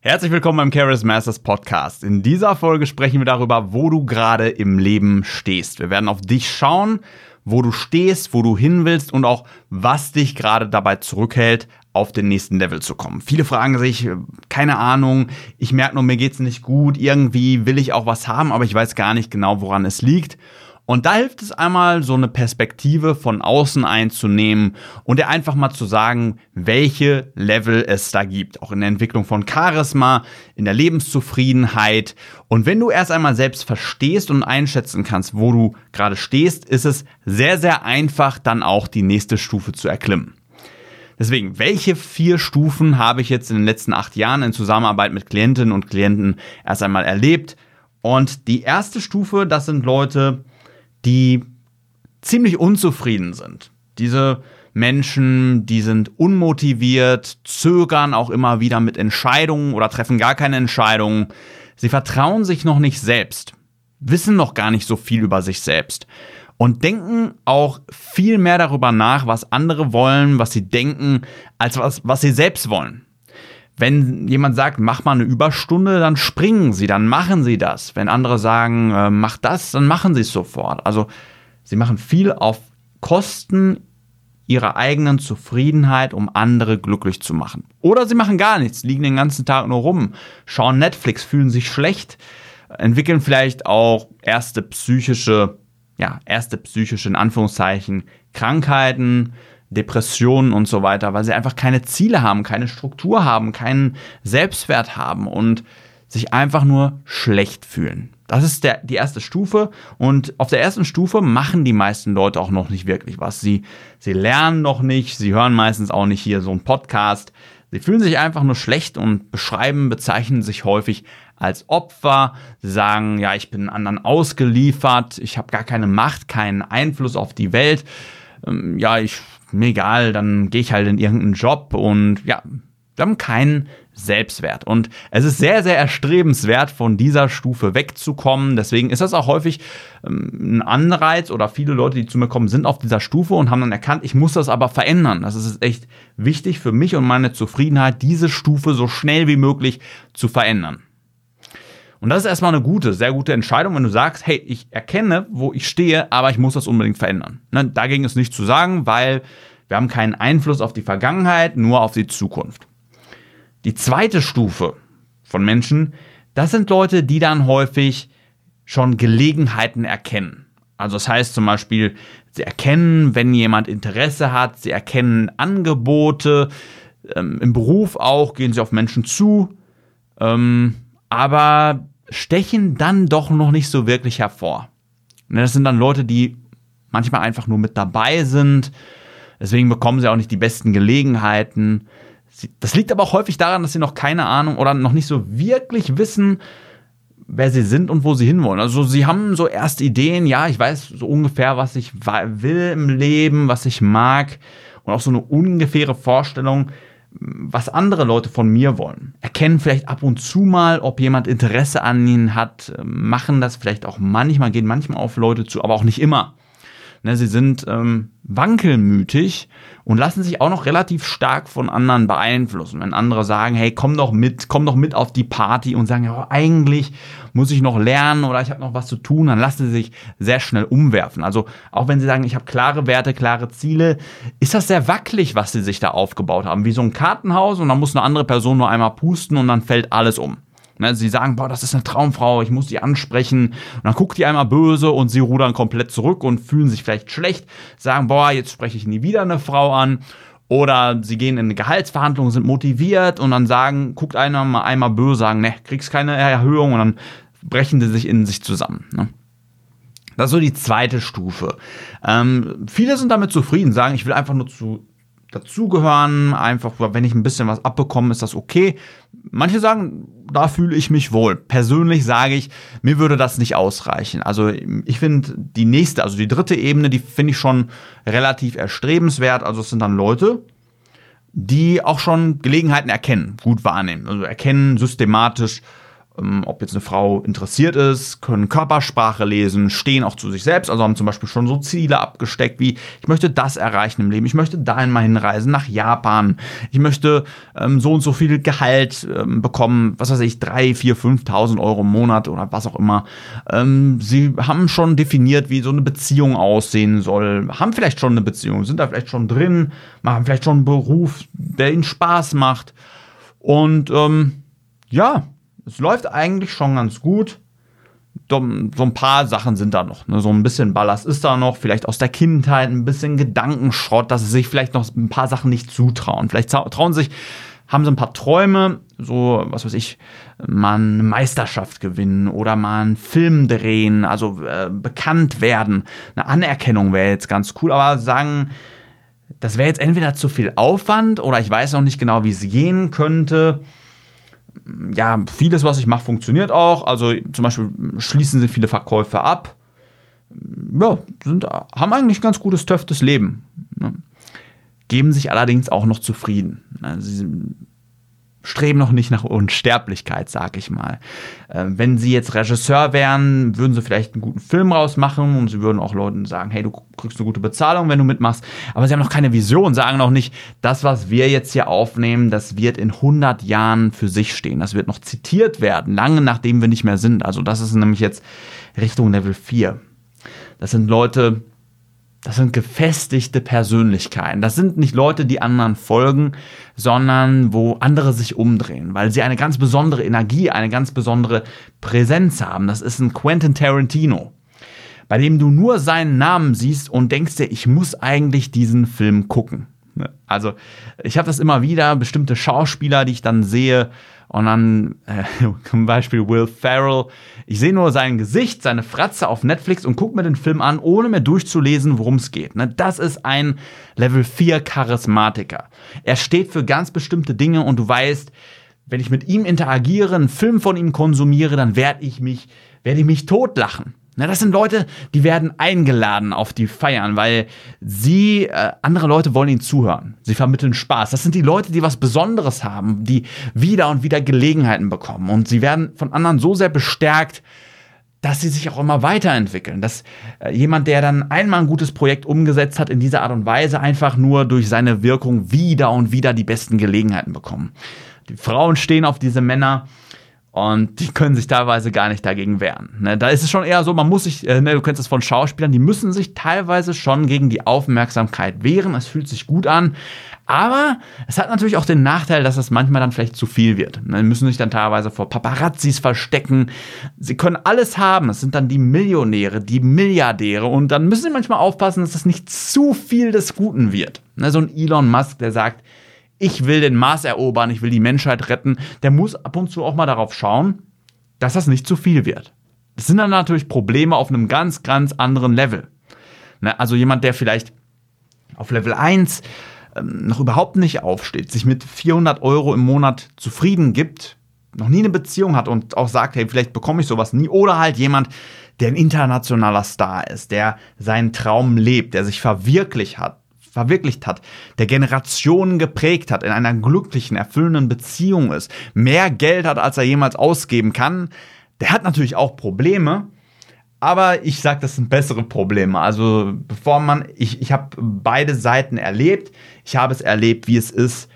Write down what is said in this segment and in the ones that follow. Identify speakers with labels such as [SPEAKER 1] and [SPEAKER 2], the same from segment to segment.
[SPEAKER 1] Herzlich willkommen beim Charis Masters Podcast. In dieser Folge sprechen wir darüber, wo du gerade im Leben stehst. Wir werden auf dich schauen, wo du stehst, wo du hin willst und auch was dich gerade dabei zurückhält, auf den nächsten Level zu kommen. Viele fragen sich, keine Ahnung, ich merke nur, mir geht's nicht gut, irgendwie will ich auch was haben, aber ich weiß gar nicht genau, woran es liegt. Und da hilft es einmal, so eine Perspektive von außen einzunehmen und dir einfach mal zu sagen, welche Level es da gibt. Auch in der Entwicklung von Charisma, in der Lebenszufriedenheit. Und wenn du erst einmal selbst verstehst und einschätzen kannst, wo du gerade stehst, ist es sehr, sehr einfach, dann auch die nächste Stufe zu erklimmen. Deswegen, welche vier Stufen habe ich jetzt in den letzten acht Jahren in Zusammenarbeit mit Klientinnen und Klienten erst einmal erlebt? Und die erste Stufe, das sind Leute, die ziemlich unzufrieden sind. Diese Menschen, die sind unmotiviert, zögern auch immer wieder mit Entscheidungen oder treffen gar keine Entscheidungen. Sie vertrauen sich noch nicht selbst, wissen noch gar nicht so viel über sich selbst und denken auch viel mehr darüber nach, was andere wollen, was sie denken, als was, was sie selbst wollen. Wenn jemand sagt, mach mal eine Überstunde, dann springen sie, dann machen sie das. Wenn andere sagen, äh, mach das, dann machen sie es sofort. Also sie machen viel auf Kosten ihrer eigenen Zufriedenheit, um andere glücklich zu machen. Oder sie machen gar nichts, liegen den ganzen Tag nur rum, schauen Netflix, fühlen sich schlecht, entwickeln vielleicht auch erste psychische, ja, erste psychische in Anführungszeichen Krankheiten, Depressionen und so weiter, weil sie einfach keine Ziele haben, keine Struktur haben, keinen Selbstwert haben und sich einfach nur schlecht fühlen. Das ist der, die erste Stufe. Und auf der ersten Stufe machen die meisten Leute auch noch nicht wirklich was. Sie, sie lernen noch nicht, sie hören meistens auch nicht hier so einen Podcast. Sie fühlen sich einfach nur schlecht und beschreiben, bezeichnen sich häufig als Opfer. Sie sagen, ja, ich bin anderen ausgeliefert, ich habe gar keine Macht, keinen Einfluss auf die Welt. Ähm, ja, ich mir egal, dann gehe ich halt in irgendeinen Job und ja, wir haben keinen Selbstwert. Und es ist sehr, sehr erstrebenswert, von dieser Stufe wegzukommen. Deswegen ist das auch häufig ähm, ein Anreiz oder viele Leute, die zu mir kommen, sind auf dieser Stufe und haben dann erkannt, ich muss das aber verändern. Das ist echt wichtig für mich und meine Zufriedenheit, diese Stufe so schnell wie möglich zu verändern. Und das ist erstmal eine gute, sehr gute Entscheidung, wenn du sagst, hey, ich erkenne, wo ich stehe, aber ich muss das unbedingt verändern. Ne, dagegen ist nichts zu sagen, weil wir haben keinen Einfluss auf die Vergangenheit, nur auf die Zukunft. Die zweite Stufe von Menschen, das sind Leute, die dann häufig schon Gelegenheiten erkennen. Also das heißt zum Beispiel, sie erkennen, wenn jemand Interesse hat, sie erkennen Angebote, ähm, im Beruf auch gehen sie auf Menschen zu, ähm, aber stechen dann doch noch nicht so wirklich hervor. Ne, das sind dann Leute, die manchmal einfach nur mit dabei sind. Deswegen bekommen sie auch nicht die besten Gelegenheiten. Das liegt aber auch häufig daran, dass sie noch keine Ahnung oder noch nicht so wirklich wissen, wer sie sind und wo sie hinwollen. Also sie haben so erste Ideen, ja, ich weiß so ungefähr, was ich will im Leben, was ich mag und auch so eine ungefähre Vorstellung, was andere Leute von mir wollen. Erkennen vielleicht ab und zu mal, ob jemand Interesse an ihnen hat, machen das vielleicht auch manchmal, gehen manchmal auf Leute zu, aber auch nicht immer. Ne, sie sind ähm, wankelmütig und lassen sich auch noch relativ stark von anderen beeinflussen. Wenn andere sagen, hey, komm doch mit, komm doch mit auf die Party und sagen, ja, eigentlich muss ich noch lernen oder ich habe noch was zu tun, dann lassen sie sich sehr schnell umwerfen. Also auch wenn sie sagen, ich habe klare Werte, klare Ziele, ist das sehr wackelig, was sie sich da aufgebaut haben. Wie so ein Kartenhaus und dann muss eine andere Person nur einmal pusten und dann fällt alles um. Ne, sie sagen, boah, das ist eine Traumfrau, ich muss die ansprechen. Und dann guckt die einmal böse und sie rudern komplett zurück und fühlen sich vielleicht schlecht, sagen, boah, jetzt spreche ich nie wieder eine Frau an. Oder sie gehen in eine Gehaltsverhandlung, sind motiviert und dann sagen, guckt einer mal einmal böse, sagen, ne, kriegst keine Erhöhung und dann brechen sie sich in sich zusammen. Ne? Das ist so die zweite Stufe. Ähm, viele sind damit zufrieden, sagen, ich will einfach nur zu dazugehören, einfach, wenn ich ein bisschen was abbekomme, ist das okay. Manche sagen, da fühle ich mich wohl. Persönlich sage ich, mir würde das nicht ausreichen. Also ich finde die nächste, also die dritte Ebene, die finde ich schon relativ erstrebenswert. Also es sind dann Leute, die auch schon Gelegenheiten erkennen, gut wahrnehmen. Also erkennen systematisch, ob jetzt eine Frau interessiert ist, können Körpersprache lesen, stehen auch zu sich selbst, also haben zum Beispiel schon so Ziele abgesteckt, wie ich möchte das erreichen im Leben, ich möchte dahin mal hinreisen, nach Japan, ich möchte ähm, so und so viel Gehalt ähm, bekommen, was weiß ich, drei, vier, 5.000 Euro im Monat oder was auch immer. Ähm, sie haben schon definiert, wie so eine Beziehung aussehen soll, haben vielleicht schon eine Beziehung, sind da vielleicht schon drin, machen vielleicht schon einen Beruf, der ihnen Spaß macht. Und ähm, ja, es läuft eigentlich schon ganz gut. So, ein paar Sachen sind da noch. Ne? So ein bisschen Ballast ist da noch, vielleicht aus der Kindheit, ein bisschen Gedankenschrott, dass sie sich vielleicht noch ein paar Sachen nicht zutrauen. Vielleicht trauen sich, haben sie ein paar Träume, so, was weiß ich, mal eine Meisterschaft gewinnen oder mal einen Film drehen, also äh, bekannt werden. Eine Anerkennung wäre jetzt ganz cool, aber sagen, das wäre jetzt entweder zu viel Aufwand oder ich weiß noch nicht genau, wie es gehen könnte ja, vieles, was ich mache, funktioniert auch. Also zum Beispiel schließen sie viele Verkäufe ab. Ja, sind, haben eigentlich ein ganz gutes, töftes Leben. Ne? Geben sich allerdings auch noch zufrieden. Also sie streben noch nicht nach Unsterblichkeit, sag ich mal. Äh, wenn sie jetzt Regisseur wären, würden sie vielleicht einen guten Film rausmachen und sie würden auch Leuten sagen, hey, du kriegst eine gute Bezahlung, wenn du mitmachst. Aber sie haben noch keine Vision, sagen noch nicht, das, was wir jetzt hier aufnehmen, das wird in 100 Jahren für sich stehen. Das wird noch zitiert werden, lange nachdem wir nicht mehr sind. Also das ist nämlich jetzt Richtung Level 4. Das sind Leute, das sind gefestigte Persönlichkeiten. Das sind nicht Leute, die anderen folgen, sondern wo andere sich umdrehen, weil sie eine ganz besondere Energie, eine ganz besondere Präsenz haben. Das ist ein Quentin Tarantino, bei dem du nur seinen Namen siehst und denkst dir, ich muss eigentlich diesen Film gucken. Also ich habe das immer wieder, bestimmte Schauspieler, die ich dann sehe, und dann äh, zum Beispiel Will Ferrell. Ich sehe nur sein Gesicht, seine Fratze auf Netflix und gucke mir den Film an, ohne mir durchzulesen, worum es geht. Ne? Das ist ein Level 4 Charismatiker. Er steht für ganz bestimmte Dinge und du weißt, wenn ich mit ihm interagiere, einen Film von ihm konsumiere, dann werde ich mich, werde ich mich totlachen. Na, das sind Leute, die werden eingeladen auf die Feiern, weil sie, äh, andere Leute wollen ihnen zuhören. Sie vermitteln Spaß. Das sind die Leute, die was Besonderes haben, die wieder und wieder Gelegenheiten bekommen. Und sie werden von anderen so sehr bestärkt, dass sie sich auch immer weiterentwickeln. Dass äh, jemand, der dann einmal ein gutes Projekt umgesetzt hat, in dieser Art und Weise einfach nur durch seine Wirkung wieder und wieder die besten Gelegenheiten bekommen. Die Frauen stehen auf diese Männer und die können sich teilweise gar nicht dagegen wehren. Ne? Da ist es schon eher so, man muss sich, äh, ne, du kennst es von Schauspielern, die müssen sich teilweise schon gegen die Aufmerksamkeit wehren. Es fühlt sich gut an. Aber es hat natürlich auch den Nachteil, dass es manchmal dann vielleicht zu viel wird. Ne? müssen sich dann teilweise vor Paparazzis verstecken. Sie können alles haben. Es sind dann die Millionäre, die Milliardäre. Und dann müssen sie manchmal aufpassen, dass das nicht zu viel des Guten wird. Ne? So ein Elon Musk, der sagt, ich will den Mars erobern, ich will die Menschheit retten, der muss ab und zu auch mal darauf schauen, dass das nicht zu viel wird. Das sind dann natürlich Probleme auf einem ganz, ganz anderen Level. Ne, also jemand, der vielleicht auf Level 1 ähm, noch überhaupt nicht aufsteht, sich mit 400 Euro im Monat zufrieden gibt, noch nie eine Beziehung hat und auch sagt, hey, vielleicht bekomme ich sowas nie. Oder halt jemand, der ein internationaler Star ist, der seinen Traum lebt, der sich verwirklicht hat, verwirklicht hat, der Generationen geprägt hat, in einer glücklichen, erfüllenden Beziehung ist, mehr Geld hat, als er jemals ausgeben kann, der hat natürlich auch Probleme. Aber ich sage, das sind bessere Probleme. Also bevor man, ich, ich habe beide Seiten erlebt. Ich habe es erlebt, wie es ist,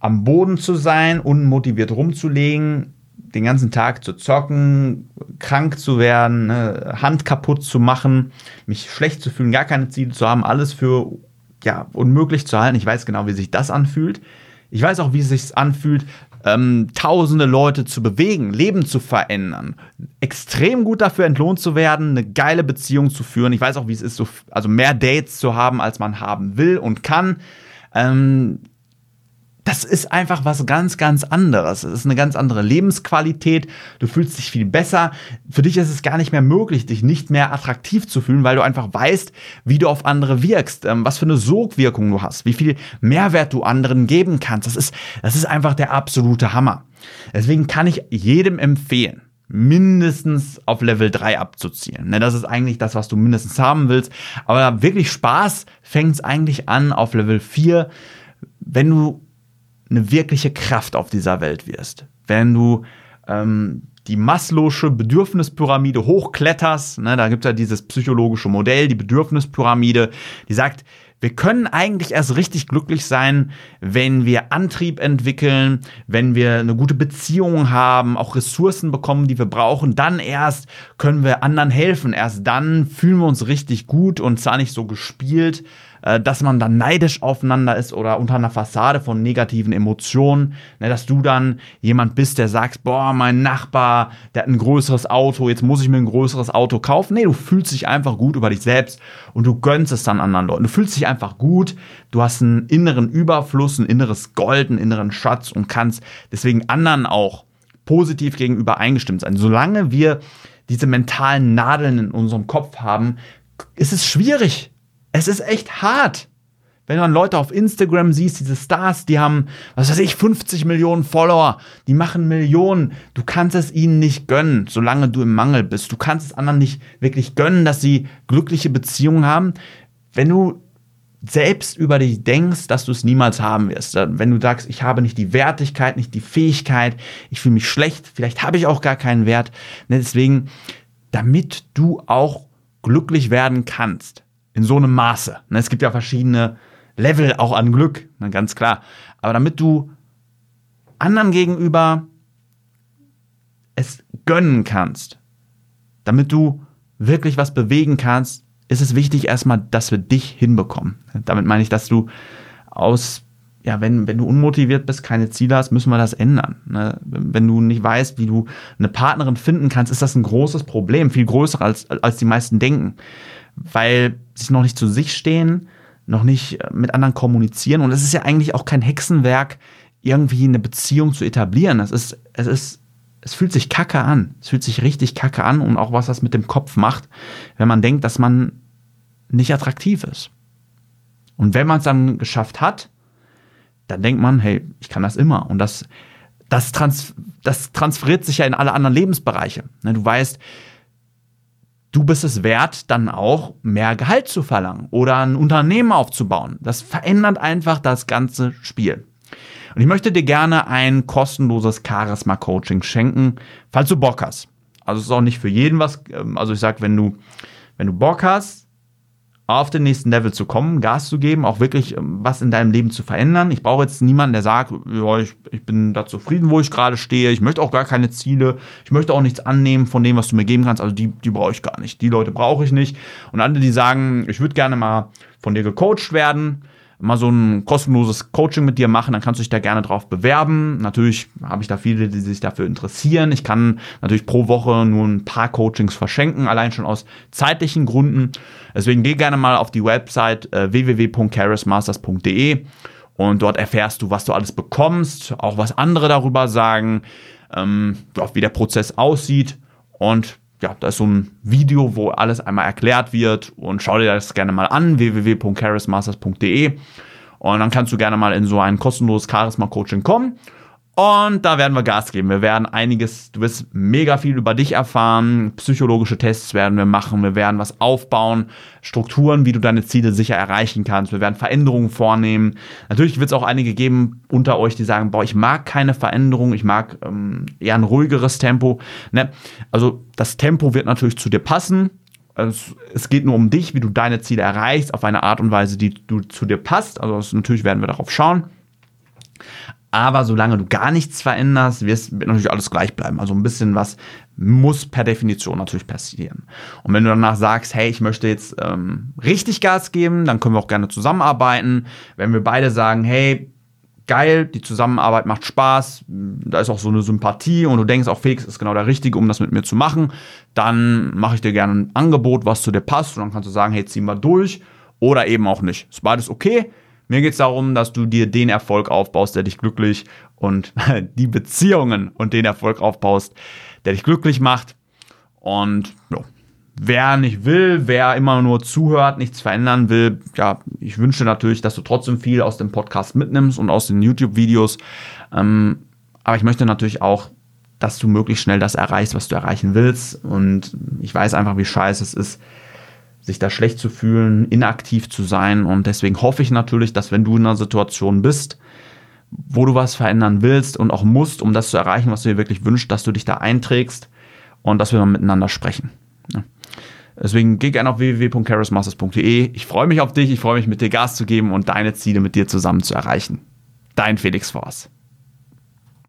[SPEAKER 1] am Boden zu sein, unmotiviert rumzulegen, den ganzen Tag zu zocken, krank zu werden, ne, Hand kaputt zu machen, mich schlecht zu fühlen, gar keine Ziele zu haben, alles für ja, unmöglich zu halten. Ich weiß genau, wie sich das anfühlt. Ich weiß auch, wie es sich anfühlt, ähm, tausende Leute zu bewegen, Leben zu verändern, extrem gut dafür entlohnt zu werden, eine geile Beziehung zu führen. Ich weiß auch, wie es ist, so, also mehr Dates zu haben, als man haben will und kann. Ähm, das ist einfach was ganz, ganz anderes. Es ist eine ganz andere Lebensqualität. Du fühlst dich viel besser. Für dich ist es gar nicht mehr möglich, dich nicht mehr attraktiv zu fühlen, weil du einfach weißt, wie du auf andere wirkst, ähm, was für eine Sogwirkung du hast, wie viel Mehrwert du anderen geben kannst. Das ist, das ist einfach der absolute Hammer. Deswegen kann ich jedem empfehlen, mindestens auf Level 3 abzuzielen. Ne, das ist eigentlich das, was du mindestens haben willst. Aber wirklich Spaß fängt es eigentlich an auf Level 4, wenn du eine wirkliche Kraft auf dieser Welt wirst. Wenn du ähm, die Maslow'sche Bedürfnispyramide hochkletterst, ne, da gibt es ja dieses psychologische Modell, die Bedürfnispyramide, die sagt, wir können eigentlich erst richtig glücklich sein, wenn wir Antrieb entwickeln, wenn wir eine gute Beziehung haben, auch Ressourcen bekommen, die wir brauchen. Dann erst können wir anderen helfen. Erst dann fühlen wir uns richtig gut und zwar nicht so gespielt, äh, dass man dann neidisch aufeinander ist oder unter einer Fassade von negativen Emotionen, ne, dass du dann jemand bist, der sagt, boah, mein Nachbar, der hat ein größeres Auto, jetzt muss ich mir ein größeres Auto kaufen. Nee, du fühlst dich einfach gut über dich selbst und du gönnst es dann anderen Leuten. Du fühlst dich einfach gut, du hast einen inneren Überfluss, ein inneres Gold, einen inneren Schatz und kannst deswegen anderen auch positiv gegenüber eingestimmt sein. Solange wir diese mentalen Nadeln in unserem Kopf haben, ist es schwierig, es ist echt hart. Wenn du dann Leute auf Instagram siehst, diese Stars, die haben, was weiß ich, 50 Millionen Follower, die machen Millionen. Du kannst es ihnen nicht gönnen, solange du im Mangel bist. Du kannst es anderen nicht wirklich gönnen, dass sie glückliche Beziehungen haben, wenn du selbst über dich denkst, dass du es niemals haben wirst. Wenn du sagst, ich habe nicht die Wertigkeit, nicht die Fähigkeit, ich fühle mich schlecht, vielleicht habe ich auch gar keinen Wert. Deswegen, damit du auch glücklich werden kannst, in so einem Maße. Ne, es gibt ja verschiedene Level auch an Glück, ne, ganz klar. Aber damit du anderen gegenüber es gönnen kannst, damit du wirklich was bewegen kannst, ist es wichtig erstmal, dass wir dich hinbekommen. Damit meine ich, dass du aus, ja, wenn, wenn du unmotiviert bist, keine Ziele hast, müssen wir das ändern. Ne? Wenn du nicht weißt, wie du eine Partnerin finden kannst, ist das ein großes Problem, viel größer als, als die meisten denken weil sie noch nicht zu sich stehen, noch nicht äh, mit anderen kommunizieren. Und es ist ja eigentlich auch kein Hexenwerk, irgendwie eine Beziehung zu etablieren. Es ist, es ist, es fühlt sich kacke an. Es fühlt sich richtig kacke an und auch was das mit dem Kopf macht, wenn man denkt, dass man nicht attraktiv ist. Und wenn man es dann geschafft hat, dann denkt man, hey, ich kann das immer. Und das, das, trans das transferiert sich ja in alle anderen Lebensbereiche. Ne, du weißt, du bist es wert, dann auch mehr Gehalt zu verlangen oder ein Unternehmen aufzubauen. Das verändert einfach das ganze Spiel. Und ich möchte dir gerne ein kostenloses Charisma-Coaching schenken, falls du Bock hast. Also es ist auch nicht für jeden was. Ähm, also ich sag, wenn du, wenn du Bock hast, auf den nächsten Level zu kommen, Gas zu geben, auch wirklich ähm, was in deinem Leben zu verändern. Ich brauche jetzt niemanden, der sagt, ja, ich, ich bin da zufrieden, wo ich gerade stehe, ich möchte auch gar keine Ziele, ich möchte auch nichts annehmen von dem, was du mir geben kannst. Also die, die brauche ich gar nicht. Die Leute brauche ich nicht. Und andere, die sagen, ich würde gerne mal von dir gecoacht werden, mal so ein kostenloses Coaching mit dir machen, dann kannst du dich da gerne drauf bewerben. Natürlich habe ich da viele, die sich dafür interessieren. Ich kann natürlich pro Woche nur ein paar Coachings verschenken, allein schon aus zeitlichen Gründen. Deswegen geh gerne mal auf die Website äh, www.charismasters.de und dort erfährst du, was du alles bekommst, auch was andere darüber sagen, ähm, wie der Prozess aussieht und ja, da ist so ein Video, wo alles einmal erklärt wird und schau dir das gerne mal an, www.charismasters.de und dann kannst du gerne mal in so ein kostenloses Charisma-Coaching kommen und da werden wir Gas geben. Wir werden einiges, du wirst mega viel über dich erfahren. Psychologische Tests werden wir machen. Wir werden was aufbauen. Strukturen, wie du deine Ziele sicher erreichen kannst. Wir werden Veränderungen vornehmen. Natürlich wird es auch einige geben unter euch, die sagen, boah, ich mag keine Veränderung. Ich mag ähm, eher ein ruhigeres Tempo. Ne? Also das Tempo wird natürlich zu dir passen. Es, es, geht nur um dich, wie du deine Ziele erreichst, auf eine Art und Weise, die du zu dir passt. Also das, natürlich werden wir darauf schauen. Aber solange du gar nichts veränderst, wird natürlich alles gleich bleiben. Also ein bisschen was muss per Definition natürlich passieren. Und wenn du danach sagst, hey, ich möchte jetzt ähm, richtig Gas geben, dann können wir auch gerne zusammenarbeiten. Wenn wir beide sagen, hey, geil, die Zusammenarbeit macht Spaß, da ist auch so eine Sympathie und du denkst auch, Felix ist genau der Richtige, um das mit mir zu machen, dann mache ich dir gerne ein Angebot, was zu dir passt und dann kannst du sagen, hey, ziehen wir durch oder eben auch nicht. Ist beides okay. Mir geht es darum, dass du dir den Erfolg aufbaust, der dich glücklich und die Beziehungen und den Erfolg aufbaust, der dich glücklich macht. Und ja, wer nicht will, wer immer nur zuhört, nichts verändern will, ja, ich wünsche natürlich, dass du trotzdem viel aus dem Podcast mitnimmst und aus den YouTube-Videos. Ähm, aber ich möchte natürlich auch, dass du möglichst schnell das erreichst, was du erreichen willst. Und ich weiß einfach, wie scheiße es ist, sich da schlecht zu fühlen, inaktiv zu sein. Und deswegen hoffe ich natürlich, dass wenn du in einer Situation bist, wo du was verändern willst und auch musst, um das zu erreichen, was du dir wirklich wünschst, dass du dich da einträgst und dass wir mal miteinander sprechen. Ja. Deswegen geh gerne auf www.charismasters.de. Ich freue mich auf dich, ich freue mich mit dir Gas zu geben und deine Ziele mit dir zusammen zu erreichen. Dein Felix Force.